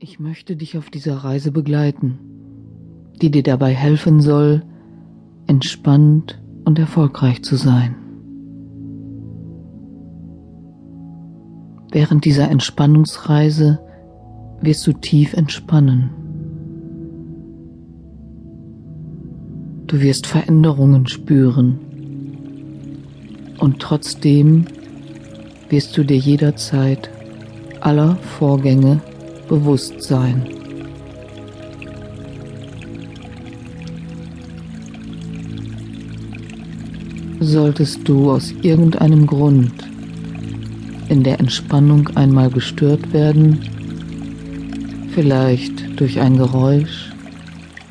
Ich möchte dich auf dieser Reise begleiten, die dir dabei helfen soll, entspannt und erfolgreich zu sein. Während dieser Entspannungsreise wirst du tief entspannen. Du wirst Veränderungen spüren und trotzdem wirst du dir jederzeit aller Vorgänge bewusst sein. Solltest du aus irgendeinem Grund in der Entspannung einmal gestört werden, vielleicht durch ein Geräusch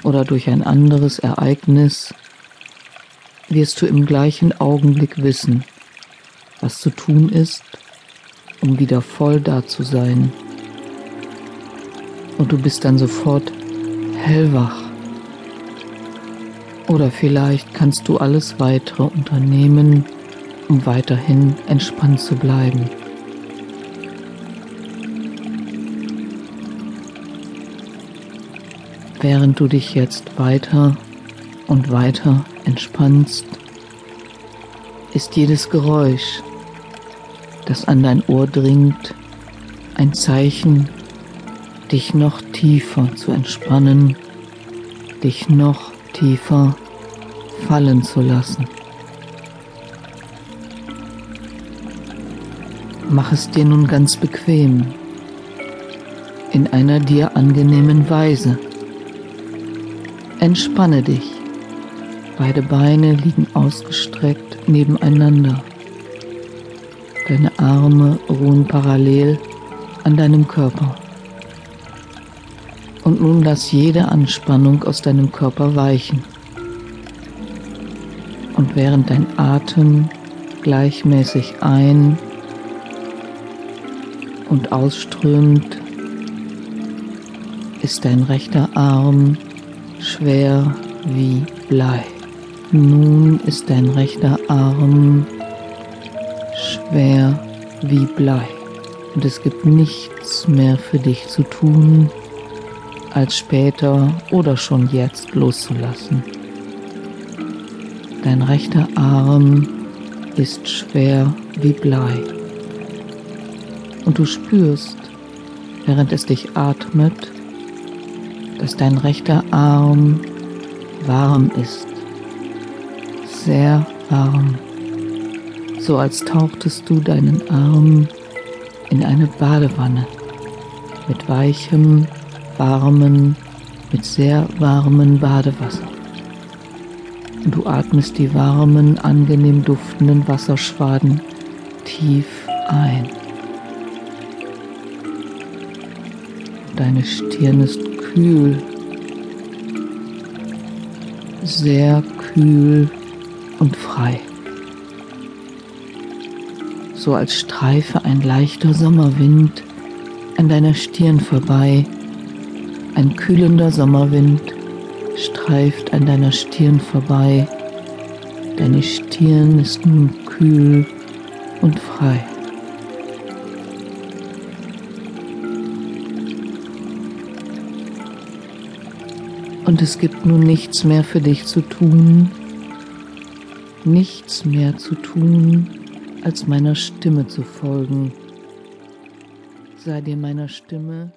oder durch ein anderes Ereignis, wirst du im gleichen Augenblick wissen, was zu tun ist, um wieder voll da zu sein. Und du bist dann sofort hellwach. Oder vielleicht kannst du alles weitere unternehmen, um weiterhin entspannt zu bleiben. Während du dich jetzt weiter und weiter entspannst, ist jedes Geräusch, das an dein Ohr dringt, ein Zeichen, dich noch tiefer zu entspannen, dich noch tiefer fallen zu lassen. Mach es dir nun ganz bequem, in einer dir angenehmen Weise. Entspanne dich. Beide Beine liegen ausgestreckt nebeneinander. Deine Arme ruhen parallel an deinem Körper. Und nun lass jede Anspannung aus deinem Körper weichen. Und während dein Atem gleichmäßig ein und ausströmt, ist dein rechter Arm schwer wie Blei. Nun ist dein rechter Arm schwer wie Blei und es gibt nichts mehr für dich zu tun, als später oder schon jetzt loszulassen. Dein rechter Arm ist schwer wie Blei. Und du spürst, während es dich atmet, dass dein rechter Arm warm ist, sehr warm, so als tauchtest du deinen Arm in eine Badewanne mit weichem, warmen, mit sehr warmen Badewasser. Und du atmest die warmen, angenehm duftenden Wasserschwaden tief ein. Deine Stirn ist kühl, sehr kühl und frei. So als streife ein leichter Sommerwind an deiner Stirn vorbei. Ein kühlender Sommerwind streift an deiner Stirn vorbei. Deine Stirn ist nun kühl und frei. Und es gibt nun nichts mehr für dich zu tun, nichts mehr zu tun, als meiner Stimme zu folgen. Sei dir meiner Stimme